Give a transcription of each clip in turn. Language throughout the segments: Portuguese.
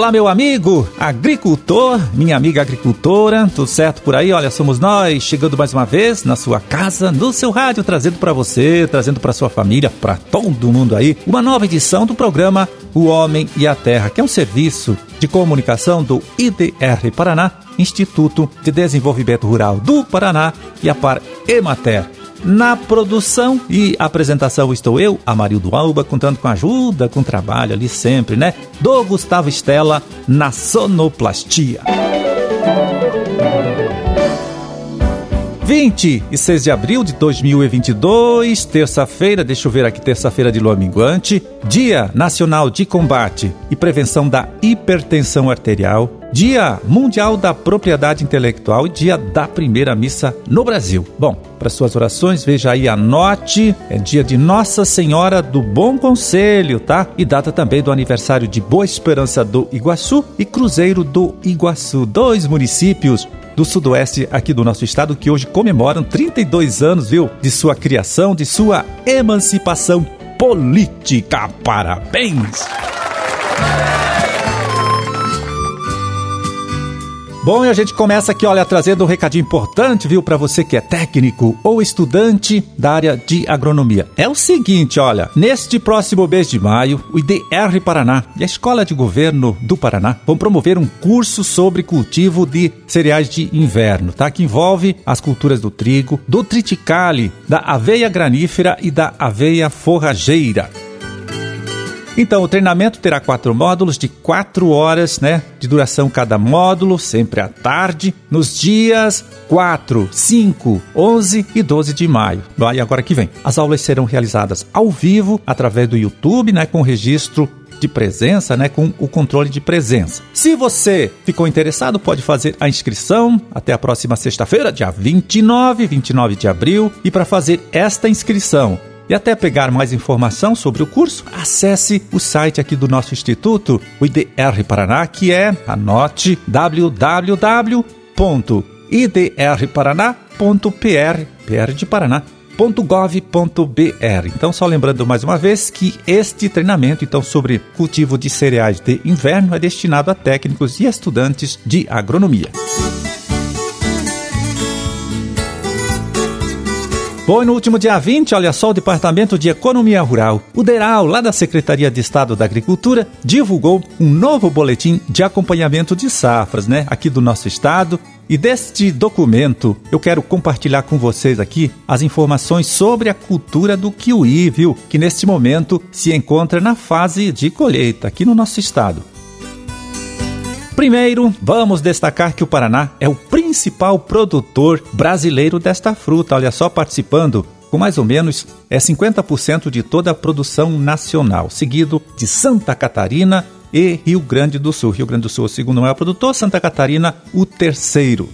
Olá, meu amigo agricultor, minha amiga agricultora, tudo certo por aí? Olha, somos nós chegando mais uma vez na sua casa, no seu rádio, trazendo para você, trazendo para sua família, para todo mundo aí, uma nova edição do programa O Homem e a Terra, que é um serviço de comunicação do IDR Paraná, Instituto de Desenvolvimento Rural do Paraná e a Par Emater. Na produção e apresentação estou eu, Amarildo Alba, contando com ajuda, com trabalho ali sempre, né? Do Gustavo Estela na sonoplastia. 26 de abril de 2022, terça-feira, deixa eu ver aqui, terça-feira de lua minguante, Dia Nacional de Combate e Prevenção da Hipertensão Arterial, Dia Mundial da Propriedade Intelectual e Dia da Primeira Missa no Brasil. Bom, para suas orações, veja aí, anote, é dia de Nossa Senhora do Bom Conselho, tá? E data também do aniversário de Boa Esperança do Iguaçu e Cruzeiro do Iguaçu, dois municípios do sudoeste aqui do nosso estado que hoje comemoram 32 anos, viu, de sua criação, de sua emancipação política. Parabéns! Bom, e a gente começa aqui, olha, trazendo um recadinho importante, viu, para você que é técnico ou estudante da área de agronomia. É o seguinte, olha, neste próximo mês de maio, o IDR Paraná e a Escola de Governo do Paraná vão promover um curso sobre cultivo de cereais de inverno, tá? Que envolve as culturas do trigo, do triticale, da aveia granífera e da aveia forrageira. Então, o treinamento terá quatro módulos de quatro horas né, de duração cada módulo, sempre à tarde, nos dias 4, 5, 11 e 12 de maio. E agora que vem. As aulas serão realizadas ao vivo, através do YouTube, né, com registro de presença, né, com o controle de presença. Se você ficou interessado, pode fazer a inscrição até a próxima sexta-feira, dia 29, 29 de abril. E para fazer esta inscrição, e até pegar mais informação sobre o curso, acesse o site aqui do nosso instituto, o IDR Paraná, que é, anote, www.idrparaná.pr, PR de Paraná, .gov.br. Então, só lembrando mais uma vez que este treinamento então sobre cultivo de cereais de inverno é destinado a técnicos e estudantes de agronomia. Bom, e no último dia 20, olha só, o Departamento de Economia Rural, o DERAL, lá da Secretaria de Estado da Agricultura, divulgou um novo boletim de acompanhamento de safras, né, aqui do nosso estado. E deste documento, eu quero compartilhar com vocês aqui as informações sobre a cultura do kiwi, viu? Que neste momento se encontra na fase de colheita aqui no nosso estado. Primeiro, vamos destacar que o Paraná é o principal produtor brasileiro desta fruta. Olha só, participando com mais ou menos é 50% de toda a produção nacional, seguido de Santa Catarina e Rio Grande do Sul. Rio Grande do Sul, o segundo maior produtor, Santa Catarina, o terceiro.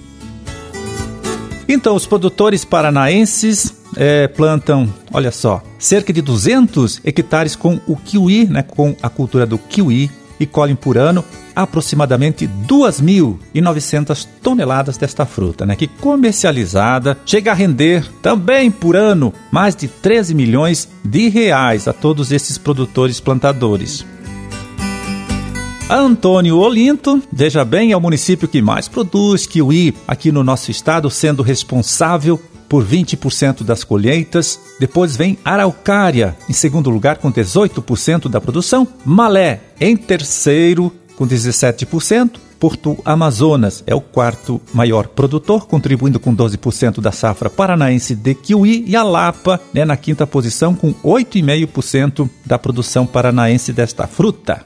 Então, os produtores paranaenses é, plantam, olha só, cerca de 200 hectares com o kiwi, né, com a cultura do kiwi, e colhem por ano aproximadamente 2.900 toneladas desta fruta, né, que comercializada chega a render também por ano mais de 13 milhões de reais a todos esses produtores plantadores. Antônio Olinto, veja bem, é o município que mais produz kiwi aqui no nosso estado, sendo responsável por 20% das colheitas. Depois vem Araucária, em segundo lugar, com 18% da produção. Malé, em terceiro, com 17%. Porto Amazonas é o quarto maior produtor, contribuindo com 12% da safra paranaense de kiwi, e a Lapa né, na quinta posição, com 8,5% da produção paranaense desta fruta.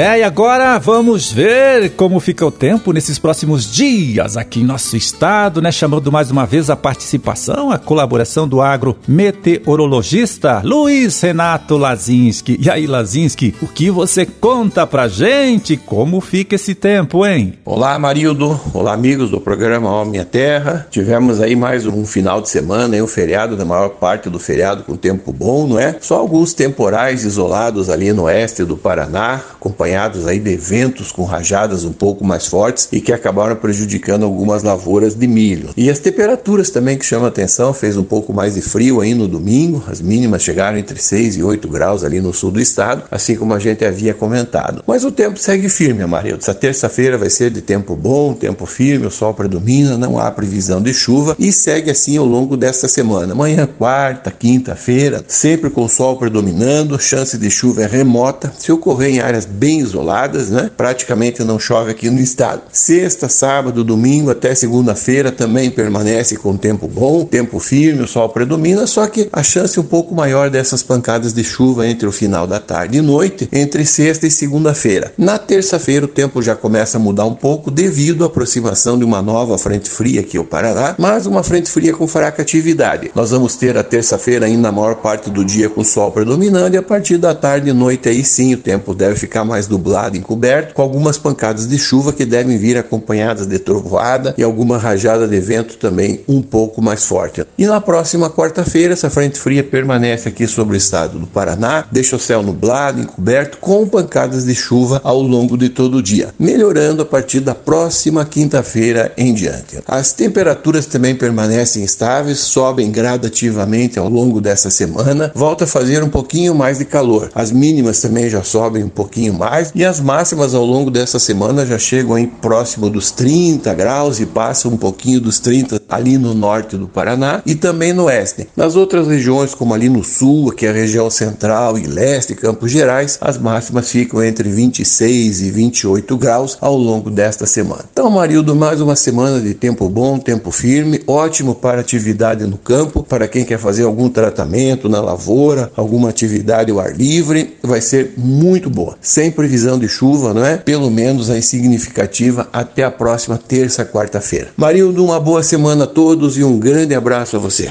É, e agora vamos ver como fica o tempo nesses próximos dias aqui em nosso estado, né? Chamando mais uma vez a participação, a colaboração do agro meteorologista Luiz Renato Lazinski. E aí, Lazinski, o que você conta pra gente? Como fica esse tempo, hein? Olá, Marildo. Olá, amigos do programa Ó Minha Terra. Tivemos aí mais um final de semana, hein? um feriado, na maior parte do feriado com tempo bom, não é? Só alguns temporais isolados ali no oeste do Paraná, acompanhados aí de ventos com rajadas um pouco mais fortes e que acabaram prejudicando algumas lavouras de milho. E as temperaturas também que chamam a atenção, fez um pouco mais de frio aí no domingo, as mínimas chegaram entre 6 e 8 graus ali no sul do estado, assim como a gente havia comentado. Mas o tempo segue firme, Amarildo. Essa terça-feira vai ser de tempo bom, tempo firme, o sol predomina, não há previsão de chuva e segue assim ao longo desta semana. Amanhã, quarta, quinta-feira, sempre com o sol predominando, chance de chuva é remota. Se ocorrer em áreas bem isoladas, né? Praticamente não chove aqui no estado. Sexta, sábado, domingo até segunda-feira também permanece com tempo bom, tempo firme, o sol predomina, só que a chance um pouco maior dessas pancadas de chuva entre o final da tarde e noite, entre sexta e segunda-feira. Na terça-feira o tempo já começa a mudar um pouco devido à aproximação de uma nova frente fria aqui ao Paraná, mas uma frente fria com fraca atividade. Nós vamos ter a terça-feira ainda a maior parte do dia com sol predominando e a partir da tarde e noite aí sim o tempo deve ficar mais nublado, encoberto, com algumas pancadas de chuva que devem vir acompanhadas de trovoada e alguma rajada de vento também um pouco mais forte. E na próxima quarta-feira essa frente fria permanece aqui sobre o estado do Paraná, deixa o céu nublado, encoberto, com pancadas de chuva ao longo de todo o dia, melhorando a partir da próxima quinta-feira em diante. As temperaturas também permanecem estáveis, sobem gradativamente ao longo dessa semana, volta a fazer um pouquinho mais de calor. As mínimas também já sobem um pouquinho mais e as máximas ao longo dessa semana já chegam em próximo dos 30 graus e passam um pouquinho dos 30 ali no norte do Paraná e também no oeste. Nas outras regiões, como ali no sul, que é a região central e leste, Campos Gerais, as máximas ficam entre 26 e 28 graus ao longo desta semana. Então, Marildo, mais uma semana de tempo bom, tempo firme, ótimo para atividade no campo, para quem quer fazer algum tratamento na lavoura, alguma atividade ao ar livre, vai ser muito boa. Sem previsão de chuva, não é? Pelo menos aí significativa até a próxima terça, quarta-feira. Marildo, uma boa semana a todos e um grande abraço a você.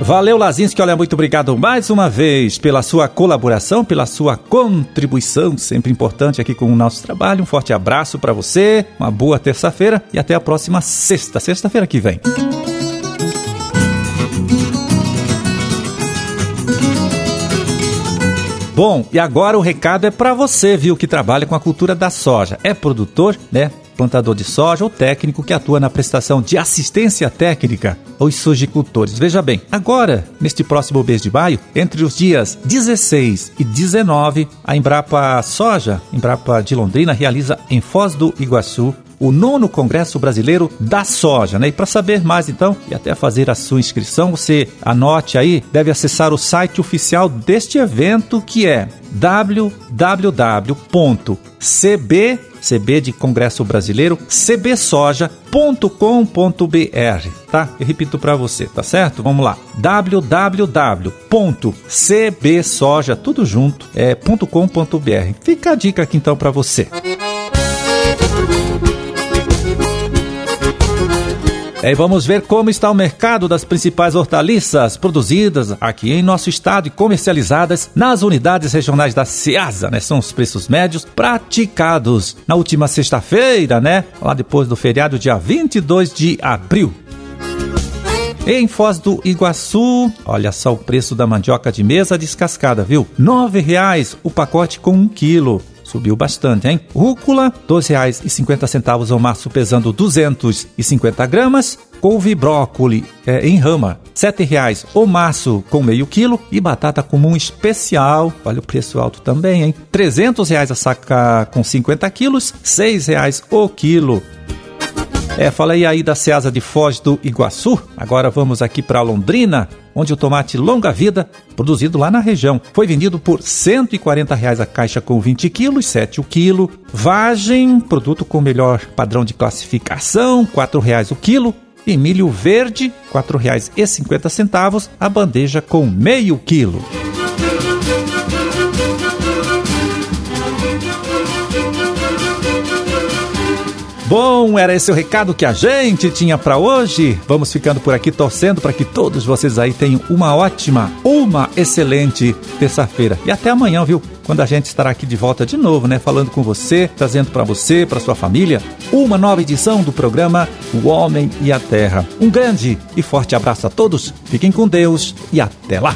Valeu, Lazinski. Olha, muito obrigado mais uma vez pela sua colaboração, pela sua contribuição, sempre importante aqui com o nosso trabalho. Um forte abraço para você, uma boa terça-feira e até a próxima sexta, sexta-feira que vem. Bom, e agora o recado é para você, viu, que trabalha com a cultura da soja. É produtor, né? plantador de soja ou técnico que atua na prestação de assistência técnica aos sojicultores. Veja bem, agora, neste próximo mês de maio, entre os dias 16 e 19, a Embrapa Soja, Embrapa de Londrina, realiza em Foz do Iguaçu o nono Congresso Brasileiro da Soja, né? E para saber mais então e até fazer a sua inscrição, você anote aí, deve acessar o site oficial deste evento que é www.cb CB de Congresso Brasileiro, cbsoja.com.br, tá? Eu repito para você, tá certo? Vamos lá. www.cbsoja tudo junto é .com.br. Fica a dica aqui então para você. E vamos ver como está o mercado das principais hortaliças produzidas aqui em nosso estado e comercializadas nas unidades regionais da Ceasa, né? São os preços médios praticados na última sexta-feira, né? Lá depois do feriado, dia 22 de abril. Em Foz do Iguaçu, olha só o preço da mandioca de mesa descascada, viu? R$ 9,00 o pacote com 1 um quilo. Subiu bastante, hein? Rúcula, R$ 2,50 o maço pesando 250 gramas. Couve brócoli é, em rama, R$ 7,00 o maço com meio quilo. E batata comum especial, olha o preço alto também, hein? R$ 300 a saca com 50 quilos, R$ 6,00 o quilo. É, falei aí da Ceasa de Foz do Iguaçu. Agora vamos aqui para Londrina, onde o tomate longa vida, produzido lá na região, foi vendido por 140 reais a caixa com 20 quilos, 7 o quilo. Vagem, produto com melhor padrão de classificação, 4 reais o quilo. E milho verde, R$ 4,50 a bandeja com meio quilo. Bom, era esse o recado que a gente tinha para hoje. Vamos ficando por aqui torcendo para que todos vocês aí tenham uma ótima, uma excelente terça-feira. E até amanhã, viu? Quando a gente estará aqui de volta de novo, né, falando com você, trazendo para você, para sua família, uma nova edição do programa O Homem e a Terra. Um grande e forte abraço a todos. Fiquem com Deus e até lá.